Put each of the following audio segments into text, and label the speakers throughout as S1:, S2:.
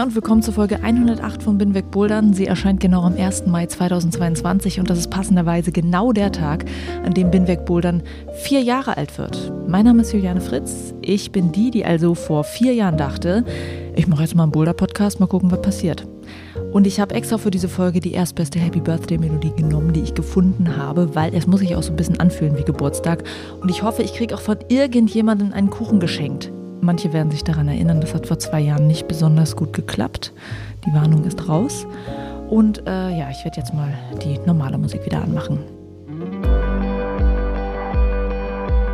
S1: Hi und willkommen zur Folge 108 von Binweg Bouldern. Sie erscheint genau am 1. Mai 2022 und das ist passenderweise genau der Tag, an dem Binweg Bouldern vier Jahre alt wird. Mein Name ist Juliane Fritz. Ich bin die, die also vor vier Jahren dachte, ich mache jetzt mal einen Boulder-Podcast, mal gucken, was passiert. Und ich habe extra für diese Folge die erstbeste Happy Birthday Melodie genommen, die ich gefunden habe, weil es muss sich auch so ein bisschen anfühlen wie Geburtstag. Und ich hoffe, ich kriege auch von irgendjemandem einen Kuchen geschenkt. Manche werden sich daran erinnern, das hat vor zwei Jahren nicht besonders gut geklappt. Die Warnung ist raus. Und äh, ja, ich werde jetzt mal die normale Musik wieder anmachen.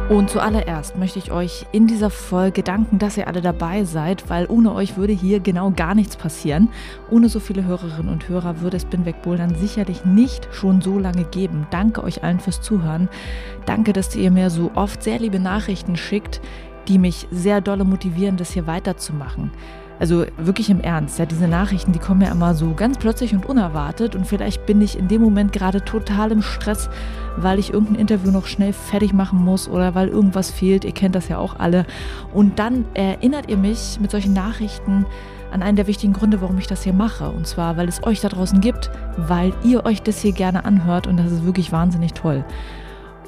S1: Und zuallererst möchte ich euch in dieser Folge danken, dass ihr alle dabei seid, weil ohne euch würde hier genau gar nichts passieren. Ohne so viele Hörerinnen und Hörer würde es Binweg Bouldern sicherlich nicht schon so lange geben. Danke euch allen fürs Zuhören. Danke, dass ihr mir so oft sehr liebe Nachrichten schickt, die mich sehr dolle motivieren, das hier weiterzumachen. Also wirklich im Ernst, ja, diese Nachrichten, die kommen ja immer so ganz plötzlich und unerwartet und vielleicht bin ich in dem Moment gerade total im Stress, weil ich irgendein Interview noch schnell fertig machen muss oder weil irgendwas fehlt. Ihr kennt das ja auch alle. Und dann erinnert ihr mich mit solchen Nachrichten an einen der wichtigen Gründe, warum ich das hier mache. Und zwar, weil es euch da draußen gibt, weil ihr euch das hier gerne anhört und das ist wirklich wahnsinnig toll.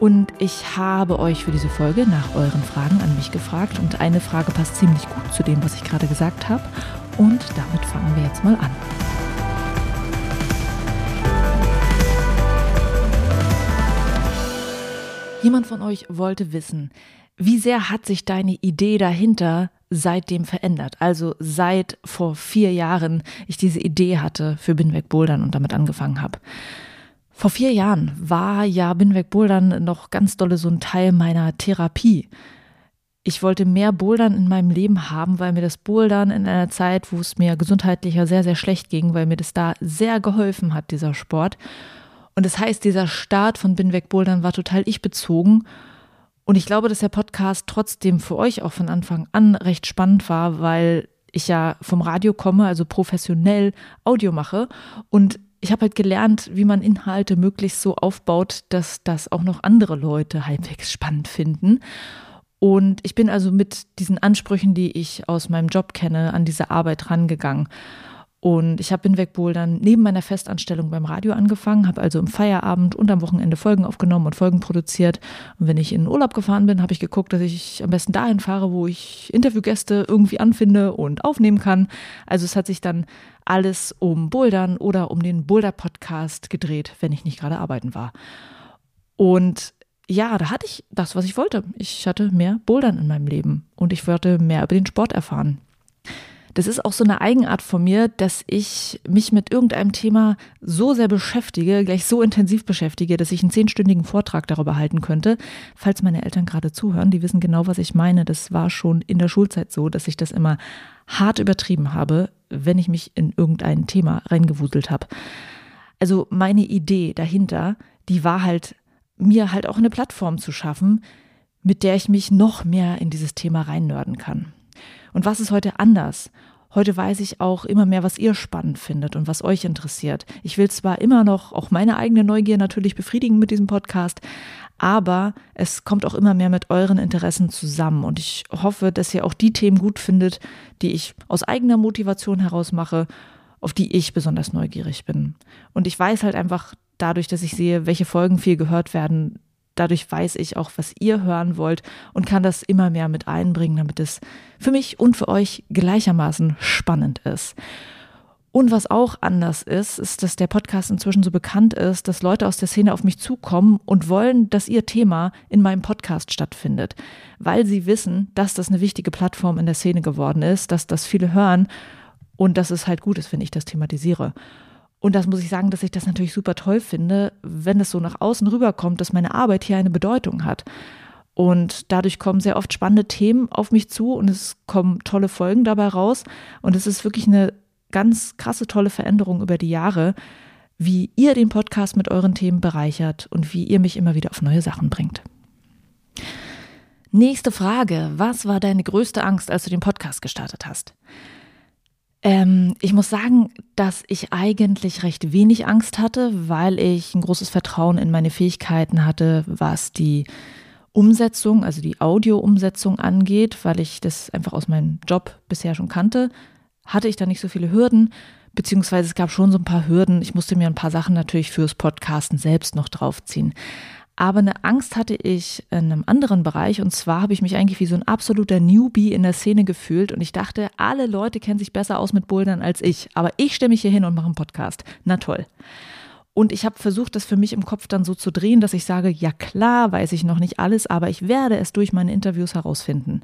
S1: Und ich habe euch für diese Folge nach euren Fragen an mich gefragt und eine Frage passt ziemlich gut zu dem, was ich gerade gesagt habe. Und damit fangen wir jetzt mal an. Jemand von euch wollte wissen, wie sehr hat sich deine Idee dahinter seitdem verändert? Also seit vor vier Jahren ich diese Idee hatte für Binweg Bouldern und damit angefangen habe. Vor vier Jahren war ja Binweg Bouldern noch ganz dolle so ein Teil meiner Therapie. Ich wollte mehr Bouldern in meinem Leben haben, weil mir das Bouldern in einer Zeit, wo es mir gesundheitlicher sehr, sehr schlecht ging, weil mir das da sehr geholfen hat, dieser Sport. Und das heißt, dieser Start von Binweg Bouldern war total ich bezogen. Und ich glaube, dass der Podcast trotzdem für euch auch von Anfang an recht spannend war, weil ich ja vom Radio komme, also professionell Audio mache und ich habe halt gelernt, wie man Inhalte möglichst so aufbaut, dass das auch noch andere Leute halbwegs spannend finden. Und ich bin also mit diesen Ansprüchen, die ich aus meinem Job kenne, an diese Arbeit rangegangen. Und ich habe in Wegbohl dann neben meiner Festanstellung beim Radio angefangen, habe also im Feierabend und am Wochenende Folgen aufgenommen und Folgen produziert. Und wenn ich in Urlaub gefahren bin, habe ich geguckt, dass ich am besten dahin fahre, wo ich Interviewgäste irgendwie anfinde und aufnehmen kann. Also es hat sich dann alles um Bouldern oder um den Boulder-Podcast gedreht, wenn ich nicht gerade arbeiten war. Und ja, da hatte ich das, was ich wollte. Ich hatte mehr Bouldern in meinem Leben und ich wollte mehr über den Sport erfahren. Das ist auch so eine Eigenart von mir, dass ich mich mit irgendeinem Thema so sehr beschäftige, gleich so intensiv beschäftige, dass ich einen zehnstündigen Vortrag darüber halten könnte. Falls meine Eltern gerade zuhören, die wissen genau, was ich meine. Das war schon in der Schulzeit so, dass ich das immer hart übertrieben habe, wenn ich mich in irgendein Thema reingewuselt habe. Also meine Idee dahinter, die war halt, mir halt auch eine Plattform zu schaffen, mit der ich mich noch mehr in dieses Thema reinnörden kann. Und was ist heute anders? Heute weiß ich auch immer mehr, was ihr spannend findet und was euch interessiert. Ich will zwar immer noch auch meine eigene Neugier natürlich befriedigen mit diesem Podcast, aber es kommt auch immer mehr mit euren Interessen zusammen und ich hoffe, dass ihr auch die Themen gut findet, die ich aus eigener Motivation heraus mache, auf die ich besonders neugierig bin. Und ich weiß halt einfach dadurch, dass ich sehe, welche Folgen viel gehört werden, Dadurch weiß ich auch, was ihr hören wollt und kann das immer mehr mit einbringen, damit es für mich und für euch gleichermaßen spannend ist. Und was auch anders ist, ist, dass der Podcast inzwischen so bekannt ist, dass Leute aus der Szene auf mich zukommen und wollen, dass ihr Thema in meinem Podcast stattfindet, weil sie wissen, dass das eine wichtige Plattform in der Szene geworden ist, dass das viele hören und dass es halt gut ist, wenn ich das thematisiere. Und das muss ich sagen, dass ich das natürlich super toll finde, wenn es so nach außen rüberkommt, dass meine Arbeit hier eine Bedeutung hat. Und dadurch kommen sehr oft spannende Themen auf mich zu und es kommen tolle Folgen dabei raus. Und es ist wirklich eine ganz krasse, tolle Veränderung über die Jahre, wie ihr den Podcast mit euren Themen bereichert und wie ihr mich immer wieder auf neue Sachen bringt. Nächste Frage. Was war deine größte Angst, als du den Podcast gestartet hast? Ähm, ich muss sagen, dass ich eigentlich recht wenig Angst hatte, weil ich ein großes Vertrauen in meine Fähigkeiten hatte, was die Umsetzung, also die Audio-Umsetzung angeht, weil ich das einfach aus meinem Job bisher schon kannte, hatte ich da nicht so viele Hürden, beziehungsweise es gab schon so ein paar Hürden. Ich musste mir ein paar Sachen natürlich fürs Podcasten selbst noch draufziehen. Aber eine Angst hatte ich in einem anderen Bereich und zwar habe ich mich eigentlich wie so ein absoluter Newbie in der Szene gefühlt und ich dachte, alle Leute kennen sich besser aus mit Bouldern als ich, aber ich stelle mich hier hin und mache einen Podcast. Na toll. Und ich habe versucht, das für mich im Kopf dann so zu drehen, dass ich sage, ja klar, weiß ich noch nicht alles, aber ich werde es durch meine Interviews herausfinden.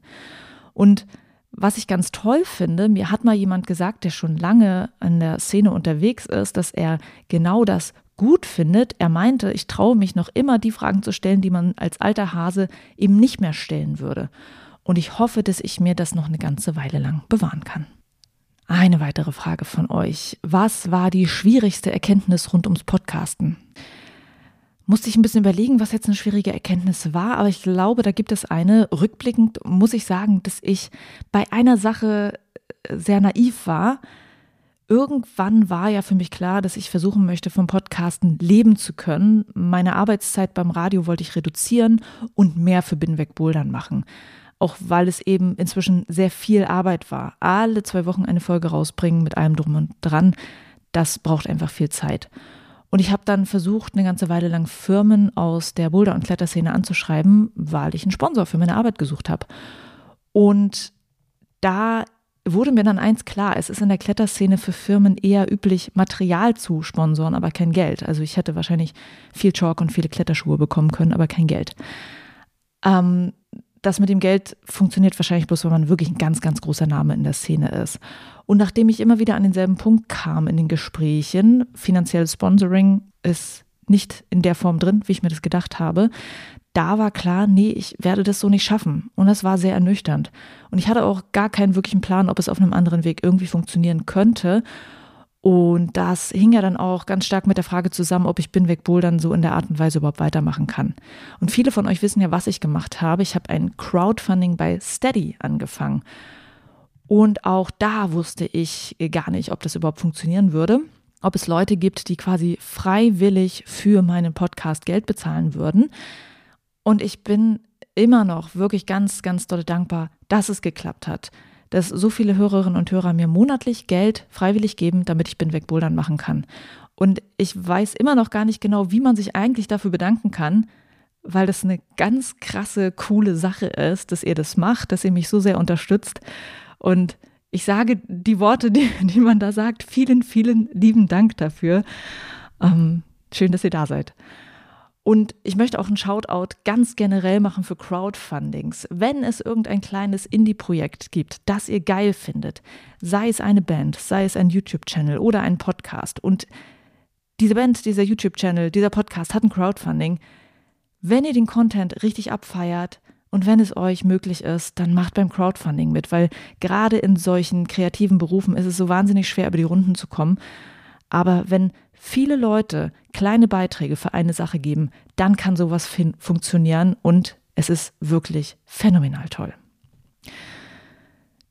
S1: Und was ich ganz toll finde, mir hat mal jemand gesagt, der schon lange in der Szene unterwegs ist, dass er genau das gut findet. Er meinte, ich traue mich noch immer, die Fragen zu stellen, die man als alter Hase eben nicht mehr stellen würde. Und ich hoffe, dass ich mir das noch eine ganze Weile lang bewahren kann. Eine weitere Frage von euch. Was war die schwierigste Erkenntnis rund ums Podcasten? Musste ich ein bisschen überlegen, was jetzt eine schwierige Erkenntnis war, aber ich glaube, da gibt es eine. Rückblickend muss ich sagen, dass ich bei einer Sache sehr naiv war, irgendwann war ja für mich klar, dass ich versuchen möchte, vom Podcasten leben zu können. Meine Arbeitszeit beim Radio wollte ich reduzieren und mehr für Binnenweg Bouldern machen. Auch weil es eben inzwischen sehr viel Arbeit war. Alle zwei Wochen eine Folge rausbringen mit allem drum und dran, das braucht einfach viel Zeit. Und ich habe dann versucht, eine ganze Weile lang Firmen aus der Boulder- und Kletterszene anzuschreiben, weil ich einen Sponsor für meine Arbeit gesucht habe. Und da wurde mir dann eins klar, es ist in der Kletterszene für Firmen eher üblich, Material zu sponsoren, aber kein Geld. Also ich hätte wahrscheinlich viel Chalk und viele Kletterschuhe bekommen können, aber kein Geld. Ähm, das mit dem Geld funktioniert wahrscheinlich bloß, wenn man wirklich ein ganz, ganz großer Name in der Szene ist. Und nachdem ich immer wieder an denselben Punkt kam in den Gesprächen, finanzielles Sponsoring ist nicht in der Form drin, wie ich mir das gedacht habe, da war klar, nee, ich werde das so nicht schaffen. Und das war sehr ernüchternd. Und ich hatte auch gar keinen wirklichen Plan, ob es auf einem anderen Weg irgendwie funktionieren könnte. Und das hing ja dann auch ganz stark mit der Frage zusammen, ob ich Binweg Bouldern so in der Art und Weise überhaupt weitermachen kann. Und viele von euch wissen ja, was ich gemacht habe. Ich habe ein Crowdfunding bei Steady angefangen. Und auch da wusste ich gar nicht, ob das überhaupt funktionieren würde. Ob es Leute gibt, die quasi freiwillig für meinen Podcast Geld bezahlen würden. Und ich bin immer noch wirklich ganz, ganz doll dankbar, dass es geklappt hat. Dass so viele Hörerinnen und Hörer mir monatlich Geld freiwillig geben, damit ich Binweg Bouldern machen kann. Und ich weiß immer noch gar nicht genau, wie man sich eigentlich dafür bedanken kann, weil das eine ganz krasse, coole Sache ist, dass ihr das macht, dass ihr mich so sehr unterstützt. Und ich sage die Worte, die, die man da sagt. Vielen, vielen lieben Dank dafür. Ähm, schön, dass ihr da seid. Und ich möchte auch einen Shoutout ganz generell machen für Crowdfundings. Wenn es irgendein kleines Indie-Projekt gibt, das ihr geil findet, sei es eine Band, sei es ein YouTube-Channel oder ein Podcast und diese Band, dieser YouTube-Channel, dieser Podcast hat ein Crowdfunding. Wenn ihr den Content richtig abfeiert und wenn es euch möglich ist, dann macht beim Crowdfunding mit, weil gerade in solchen kreativen Berufen ist es so wahnsinnig schwer, über die Runden zu kommen. Aber wenn viele Leute kleine Beiträge für eine Sache geben, dann kann sowas funktionieren und es ist wirklich phänomenal toll.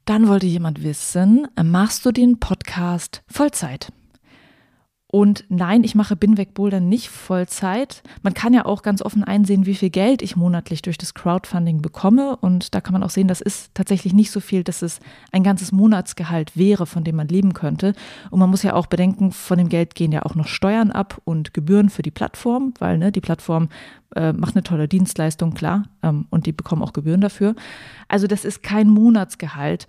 S1: Dann wollte jemand wissen, machst du den Podcast Vollzeit? Und nein, ich mache Binweg Bouldern nicht Vollzeit. Man kann ja auch ganz offen einsehen, wie viel Geld ich monatlich durch das Crowdfunding bekomme. Und da kann man auch sehen, das ist tatsächlich nicht so viel, dass es ein ganzes Monatsgehalt wäre, von dem man leben könnte. Und man muss ja auch bedenken, von dem Geld gehen ja auch noch Steuern ab und Gebühren für die Plattform, weil ne, die Plattform äh, macht eine tolle Dienstleistung, klar. Ähm, und die bekommen auch Gebühren dafür. Also das ist kein Monatsgehalt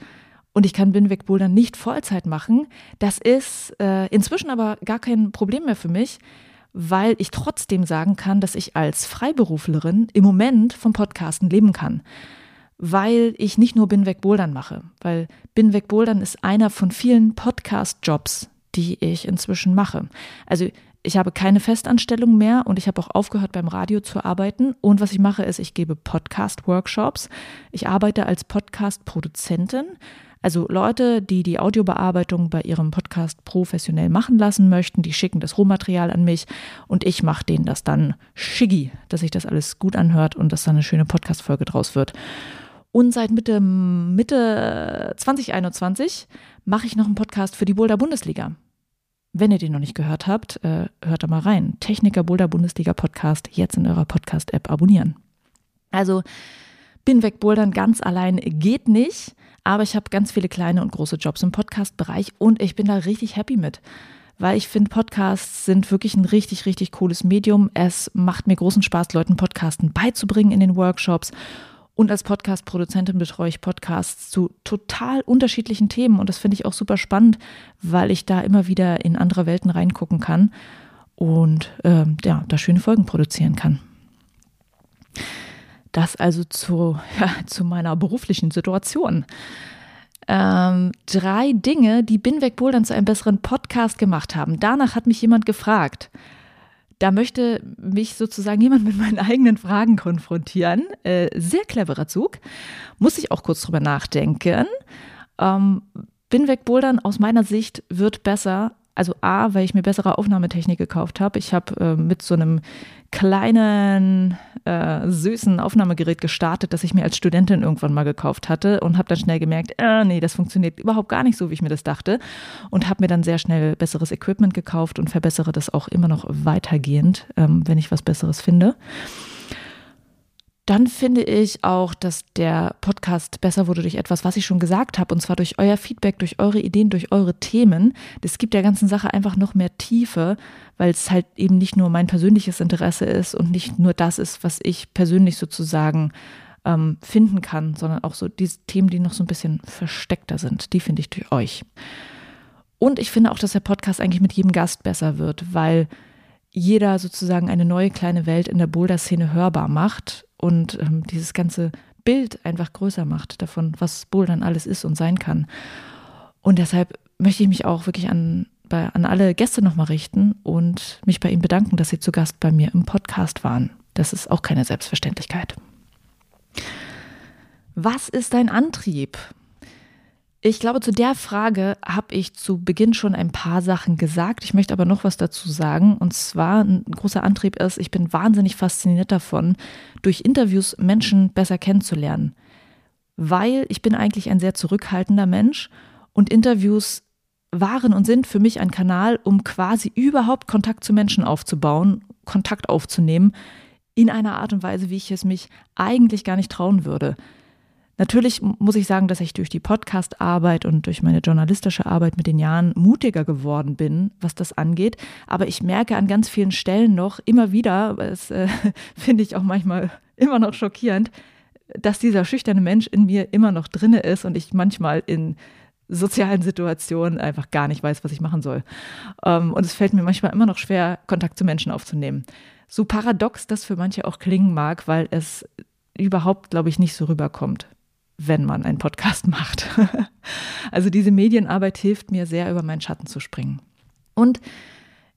S1: und ich kann Binweg Bouldern nicht Vollzeit machen. Das ist äh, inzwischen aber gar kein Problem mehr für mich, weil ich trotzdem sagen kann, dass ich als Freiberuflerin im Moment vom Podcasten leben kann. Weil ich nicht nur Binweg Bouldern mache, weil Binweg Bouldern ist einer von vielen Podcast-Jobs, die ich inzwischen mache. Also ich habe keine Festanstellung mehr und ich habe auch aufgehört beim Radio zu arbeiten. Und was ich mache, ist, ich gebe Podcast-Workshops. Ich arbeite als Podcast-Produzentin. Also Leute, die die Audiobearbeitung bei ihrem Podcast professionell machen lassen möchten, die schicken das Rohmaterial an mich und ich mache denen das dann schicki, dass sich das alles gut anhört und dass da eine schöne Podcast-Folge draus wird. Und seit Mitte, Mitte 2021 mache ich noch einen Podcast für die Boulder Bundesliga. Wenn ihr den noch nicht gehört habt, äh, hört da mal rein. Techniker Boulder Bundesliga Podcast jetzt in eurer Podcast-App abonnieren. Also bin weg Bouldern ganz allein geht nicht, aber ich habe ganz viele kleine und große Jobs im Podcast-Bereich und ich bin da richtig happy mit weil ich finde, Podcasts sind wirklich ein richtig, richtig cooles Medium. Es macht mir großen Spaß, Leuten Podcasten beizubringen in den Workshops. Und als Podcast-Produzentin betreue ich Podcasts zu total unterschiedlichen Themen. Und das finde ich auch super spannend, weil ich da immer wieder in andere Welten reingucken kann und äh, ja, da schöne Folgen produzieren kann. Das also zu, ja, zu meiner beruflichen Situation. Ähm, drei Dinge, die Binweg Bouldern zu einem besseren Podcast gemacht haben. Danach hat mich jemand gefragt. Da möchte mich sozusagen jemand mit meinen eigenen Fragen konfrontieren. Äh, sehr cleverer Zug. Muss ich auch kurz drüber nachdenken. Ähm, Binweg Bouldern aus meiner Sicht wird besser. Also A, weil ich mir bessere Aufnahmetechnik gekauft habe. Ich habe äh, mit so einem kleinen, äh, süßen Aufnahmegerät gestartet, das ich mir als Studentin irgendwann mal gekauft hatte und habe dann schnell gemerkt, äh, nee, das funktioniert überhaupt gar nicht so, wie ich mir das dachte und habe mir dann sehr schnell besseres Equipment gekauft und verbessere das auch immer noch weitergehend, ähm, wenn ich was Besseres finde dann finde ich auch, dass der Podcast besser wurde durch etwas, was ich schon gesagt habe, und zwar durch euer Feedback, durch eure Ideen, durch eure Themen. Das gibt der ganzen Sache einfach noch mehr Tiefe, weil es halt eben nicht nur mein persönliches Interesse ist und nicht nur das ist, was ich persönlich sozusagen ähm, finden kann, sondern auch so diese Themen, die noch so ein bisschen versteckter sind, die finde ich durch euch. Und ich finde auch, dass der Podcast eigentlich mit jedem Gast besser wird, weil jeder sozusagen eine neue kleine Welt in der Boulder-Szene hörbar macht und ähm, dieses ganze Bild einfach größer macht davon, was Bouldern alles ist und sein kann. Und deshalb möchte ich mich auch wirklich an, bei, an alle Gäste nochmal richten und mich bei ihnen bedanken, dass sie zu Gast bei mir im Podcast waren. Das ist auch keine Selbstverständlichkeit. Was ist dein Antrieb? Ich glaube, zu der Frage habe ich zu Beginn schon ein paar Sachen gesagt. Ich möchte aber noch was dazu sagen. Und zwar ein großer Antrieb ist, ich bin wahnsinnig fasziniert davon, durch Interviews Menschen besser kennenzulernen. Weil ich bin eigentlich ein sehr zurückhaltender Mensch und Interviews waren und sind für mich ein Kanal, um quasi überhaupt Kontakt zu Menschen aufzubauen, Kontakt aufzunehmen, in einer Art und Weise, wie ich es mich eigentlich gar nicht trauen würde. Natürlich muss ich sagen, dass ich durch die Podcast-Arbeit und durch meine journalistische Arbeit mit den Jahren mutiger geworden bin, was das angeht. Aber ich merke an ganz vielen Stellen noch immer wieder, das äh, finde ich auch manchmal immer noch schockierend, dass dieser schüchterne Mensch in mir immer noch drinne ist und ich manchmal in sozialen Situationen einfach gar nicht weiß, was ich machen soll. Ähm, und es fällt mir manchmal immer noch schwer, Kontakt zu Menschen aufzunehmen. So paradox das für manche auch klingen mag, weil es überhaupt, glaube ich, nicht so rüberkommt wenn man einen Podcast macht. also diese Medienarbeit hilft mir sehr, über meinen Schatten zu springen. Und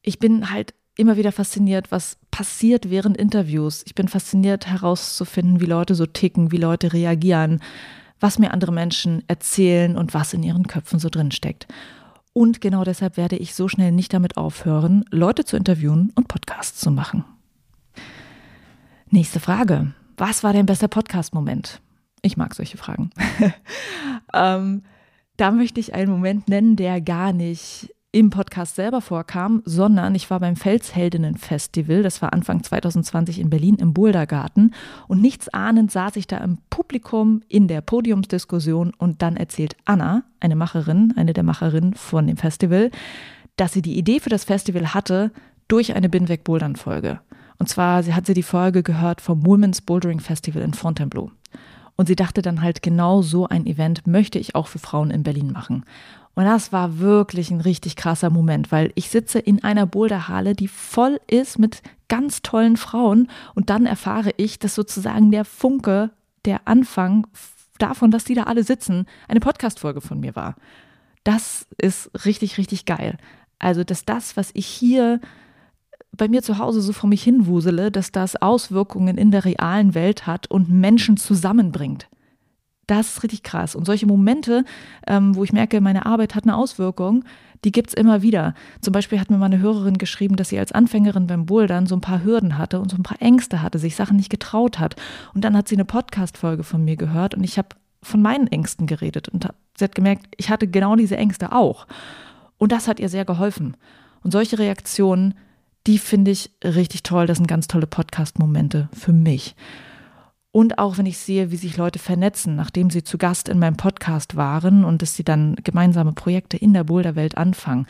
S1: ich bin halt immer wieder fasziniert, was passiert während Interviews. Ich bin fasziniert herauszufinden, wie Leute so ticken, wie Leute reagieren, was mir andere Menschen erzählen und was in ihren Köpfen so drin steckt. Und genau deshalb werde ich so schnell nicht damit aufhören, Leute zu interviewen und Podcasts zu machen. Nächste Frage. Was war dein bester Podcast-Moment? Ich mag solche Fragen. ähm, da möchte ich einen Moment nennen, der gar nicht im Podcast selber vorkam, sondern ich war beim Felsheldinnen-Festival, das war Anfang 2020 in Berlin im Bouldergarten und nichts ahnend saß ich da im Publikum in der Podiumsdiskussion und dann erzählt Anna, eine Macherin, eine der Macherinnen von dem Festival, dass sie die Idee für das Festival hatte durch eine Binweg Bouldern Folge. Und zwar hat sie die Folge gehört vom Women's Bouldering Festival in Fontainebleau. Und sie dachte dann halt, genau so ein Event möchte ich auch für Frauen in Berlin machen. Und das war wirklich ein richtig krasser Moment, weil ich sitze in einer Boulderhalle, die voll ist mit ganz tollen Frauen und dann erfahre ich, dass sozusagen der Funke, der Anfang davon, dass die da alle sitzen, eine Podcast-Folge von mir war. Das ist richtig, richtig geil. Also, dass das, was ich hier bei mir zu Hause so vor mich hinwusele, dass das Auswirkungen in der realen Welt hat und Menschen zusammenbringt. Das ist richtig krass. Und solche Momente, ähm, wo ich merke, meine Arbeit hat eine Auswirkung, die gibt es immer wieder. Zum Beispiel hat mir mal eine Hörerin geschrieben, dass sie als Anfängerin beim Bouldern so ein paar Hürden hatte und so ein paar Ängste hatte, sich Sachen nicht getraut hat. Und dann hat sie eine Podcast-Folge von mir gehört und ich habe von meinen Ängsten geredet und sie hat gemerkt, ich hatte genau diese Ängste auch. Und das hat ihr sehr geholfen. Und solche Reaktionen, die finde ich richtig toll. Das sind ganz tolle Podcast-Momente für mich. Und auch wenn ich sehe, wie sich Leute vernetzen, nachdem sie zu Gast in meinem Podcast waren und dass sie dann gemeinsame Projekte in der Boulderwelt anfangen.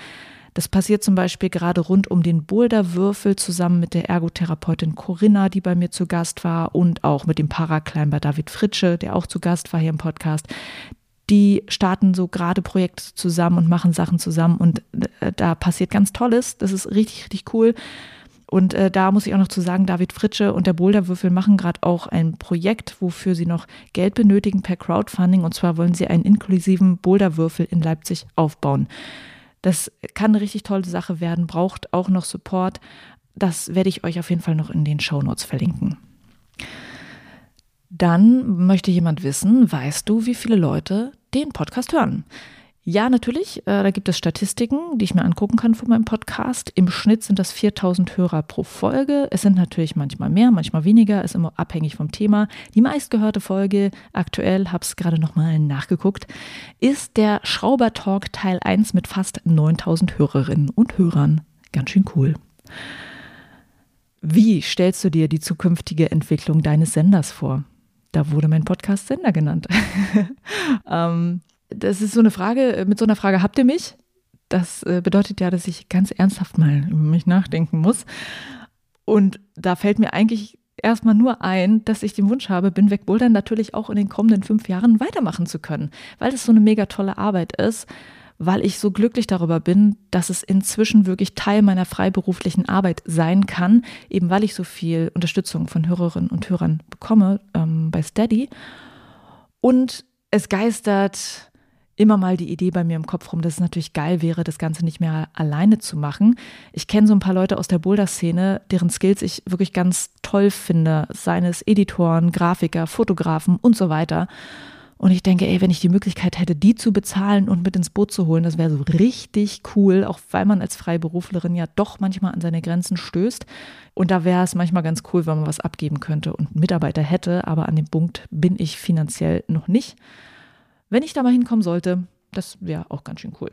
S1: Das passiert zum Beispiel gerade rund um den Boulderwürfel zusammen mit der Ergotherapeutin Corinna, die bei mir zu Gast war, und auch mit dem Paraclimber David Fritsche, der auch zu Gast war hier im Podcast. Die starten so gerade Projekte zusammen und machen Sachen zusammen und äh, da passiert ganz Tolles. Das ist richtig, richtig cool. Und äh, da muss ich auch noch zu sagen, David Fritsche und der Boulderwürfel machen gerade auch ein Projekt, wofür sie noch Geld benötigen per Crowdfunding. Und zwar wollen sie einen inklusiven Boulderwürfel in Leipzig aufbauen. Das kann eine richtig tolle Sache werden, braucht auch noch Support. Das werde ich euch auf jeden Fall noch in den Show Notes verlinken. Dann möchte jemand wissen, weißt du, wie viele Leute den Podcast hören? Ja, natürlich. Äh, da gibt es Statistiken, die ich mir angucken kann von meinem Podcast. Im Schnitt sind das 4000 Hörer pro Folge. Es sind natürlich manchmal mehr, manchmal weniger, ist immer abhängig vom Thema. Die meistgehörte Folge, aktuell, habe es gerade nochmal nachgeguckt, ist der Schrauber Talk Teil 1 mit fast 9000 Hörerinnen und Hörern. Ganz schön cool. Wie stellst du dir die zukünftige Entwicklung deines Senders vor? Da wurde mein Podcast Sender genannt. ähm, das ist so eine Frage, äh, mit so einer Frage habt ihr mich? Das äh, bedeutet ja, dass ich ganz ernsthaft mal über mich nachdenken muss. Und da fällt mir eigentlich erstmal nur ein, dass ich den Wunsch habe, Bin weg Bouldern natürlich auch in den kommenden fünf Jahren weitermachen zu können, weil das so eine mega tolle Arbeit ist, weil ich so glücklich darüber bin, dass es inzwischen wirklich Teil meiner freiberuflichen Arbeit sein kann, eben weil ich so viel Unterstützung von Hörerinnen und Hörern bekomme ähm, bei Steady. Und es geistert immer mal die Idee bei mir im Kopf rum, dass es natürlich geil wäre, das Ganze nicht mehr alleine zu machen. Ich kenne so ein paar Leute aus der Boulder-Szene, deren Skills ich wirklich ganz toll finde, seines Editoren, Grafiker, Fotografen und so weiter. Und ich denke, ey, wenn ich die Möglichkeit hätte, die zu bezahlen und mit ins Boot zu holen, das wäre so richtig cool, auch weil man als Freiberuflerin ja doch manchmal an seine Grenzen stößt. Und da wäre es manchmal ganz cool, wenn man was abgeben könnte und Mitarbeiter hätte, aber an dem Punkt bin ich finanziell noch nicht. Wenn ich da mal hinkommen sollte, das wäre auch ganz schön cool.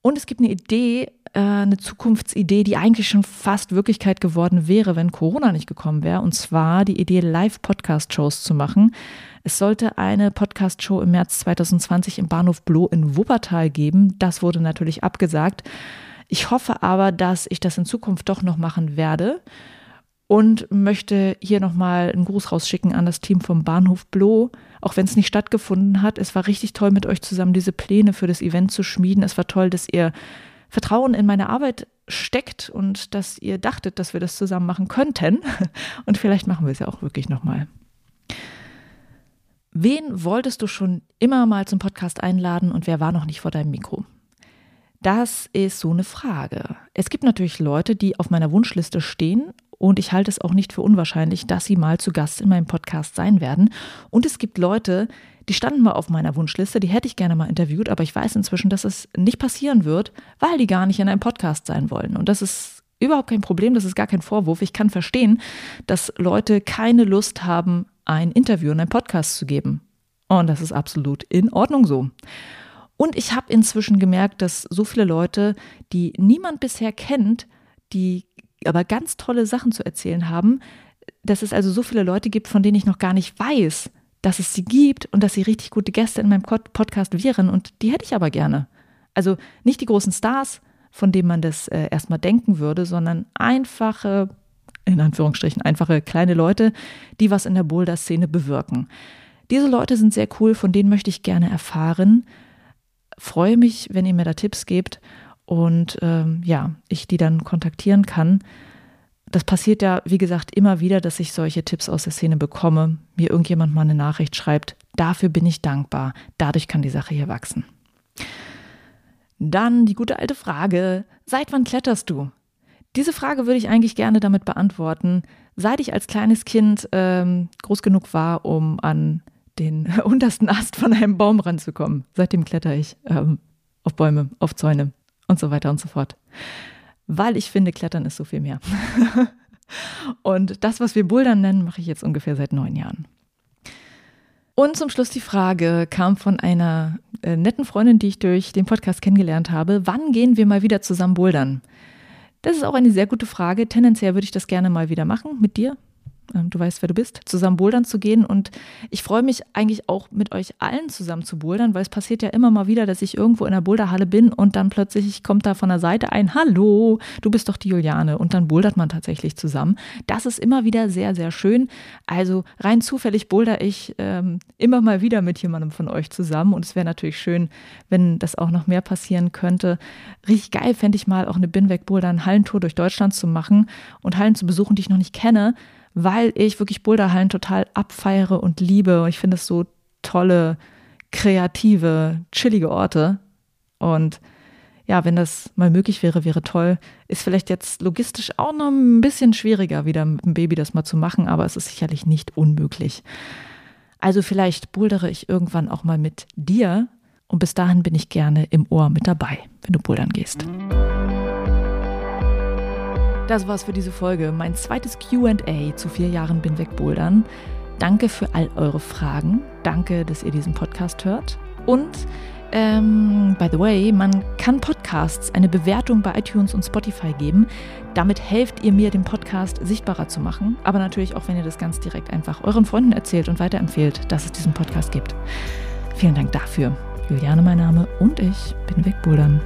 S1: Und es gibt eine Idee, eine Zukunftsidee, die eigentlich schon fast Wirklichkeit geworden wäre, wenn Corona nicht gekommen wäre. Und zwar die Idee, Live-Podcast-Shows zu machen. Es sollte eine Podcast-Show im März 2020 im Bahnhof Bloh in Wuppertal geben. Das wurde natürlich abgesagt. Ich hoffe aber, dass ich das in Zukunft doch noch machen werde und möchte hier nochmal einen Gruß rausschicken an das Team vom Bahnhof Bloh auch wenn es nicht stattgefunden hat. Es war richtig toll, mit euch zusammen diese Pläne für das Event zu schmieden. Es war toll, dass ihr Vertrauen in meine Arbeit steckt und dass ihr dachtet, dass wir das zusammen machen könnten. Und vielleicht machen wir es ja auch wirklich nochmal. Wen wolltest du schon immer mal zum Podcast einladen und wer war noch nicht vor deinem Mikro? Das ist so eine Frage. Es gibt natürlich Leute, die auf meiner Wunschliste stehen und ich halte es auch nicht für unwahrscheinlich, dass sie mal zu Gast in meinem Podcast sein werden. Und es gibt Leute, die standen mal auf meiner Wunschliste, die hätte ich gerne mal interviewt, aber ich weiß inzwischen, dass es nicht passieren wird, weil die gar nicht in einem Podcast sein wollen. Und das ist überhaupt kein Problem, das ist gar kein Vorwurf. Ich kann verstehen, dass Leute keine Lust haben, ein Interview in einem Podcast zu geben. Und das ist absolut in Ordnung so. Und ich habe inzwischen gemerkt, dass so viele Leute, die niemand bisher kennt, die aber ganz tolle Sachen zu erzählen haben, dass es also so viele Leute gibt, von denen ich noch gar nicht weiß, dass es sie gibt und dass sie richtig gute Gäste in meinem Podcast wären und die hätte ich aber gerne. Also nicht die großen Stars, von denen man das äh, erstmal denken würde, sondern einfache, in Anführungsstrichen, einfache kleine Leute, die was in der Boulder-Szene bewirken. Diese Leute sind sehr cool, von denen möchte ich gerne erfahren. Freue mich, wenn ihr mir da Tipps gebt und ähm, ja, ich die dann kontaktieren kann. Das passiert ja, wie gesagt, immer wieder, dass ich solche Tipps aus der Szene bekomme, mir irgendjemand mal eine Nachricht schreibt. Dafür bin ich dankbar. Dadurch kann die Sache hier wachsen. Dann die gute alte Frage, seit wann kletterst du? Diese Frage würde ich eigentlich gerne damit beantworten. Seit ich als kleines Kind ähm, groß genug war, um an den untersten Ast von einem Baum ranzukommen, seitdem kletter ich ähm, auf Bäume, auf Zäune und so weiter und so fort. Weil ich finde, Klettern ist so viel mehr. und das, was wir Bouldern nennen, mache ich jetzt ungefähr seit neun Jahren. Und zum Schluss die Frage kam von einer äh, netten Freundin, die ich durch den Podcast kennengelernt habe. Wann gehen wir mal wieder zusammen bouldern? Das ist auch eine sehr gute Frage. Tendenziell würde ich das gerne mal wieder machen mit dir. Ähm, du weißt, wer du bist, zusammen bouldern zu gehen. Und ich freue mich eigentlich auch mit euch allen zusammen zu bouldern, weil es passiert ja immer mal wieder, dass ich irgendwo in der Boulderhalle bin und dann plötzlich kommt da von der Seite ein, hallo, du bist doch die Juliane. Und dann bouldert man tatsächlich zusammen. Das ist immer wieder sehr, sehr schön. Also rein zufällig boulder ich ähm, immer mal wieder mit jemandem von euch zusammen. Und es wäre natürlich schön, wenn das auch noch mehr passieren könnte. Richtig geil fände ich mal auch eine Binweg-Bouldern Hallentour durch Deutschland zu machen und Hallen zu besuchen, die ich noch nicht kenne weil ich wirklich Boulderhallen total abfeiere und liebe. Ich finde es so tolle, kreative, chillige Orte. Und ja, wenn das mal möglich wäre, wäre toll. Ist vielleicht jetzt logistisch auch noch ein bisschen schwieriger, wieder mit dem Baby das mal zu machen, aber es ist sicherlich nicht unmöglich. Also vielleicht bouldere ich irgendwann auch mal mit dir und bis dahin bin ich gerne im Ohr mit dabei, wenn du bouldern gehst. Das war's für diese Folge. Mein zweites QA zu vier Jahren Bin weg Bouldern. Danke für all eure Fragen. Danke, dass ihr diesen Podcast hört. Und ähm, by the way, man kann Podcasts eine Bewertung bei iTunes und Spotify geben. Damit helft ihr mir, den Podcast sichtbarer zu machen. Aber natürlich auch, wenn ihr das ganz direkt einfach euren Freunden erzählt und weiterempfehlt, dass es diesen Podcast gibt. Vielen Dank dafür. Juliane mein Name und ich bin wegbouldern.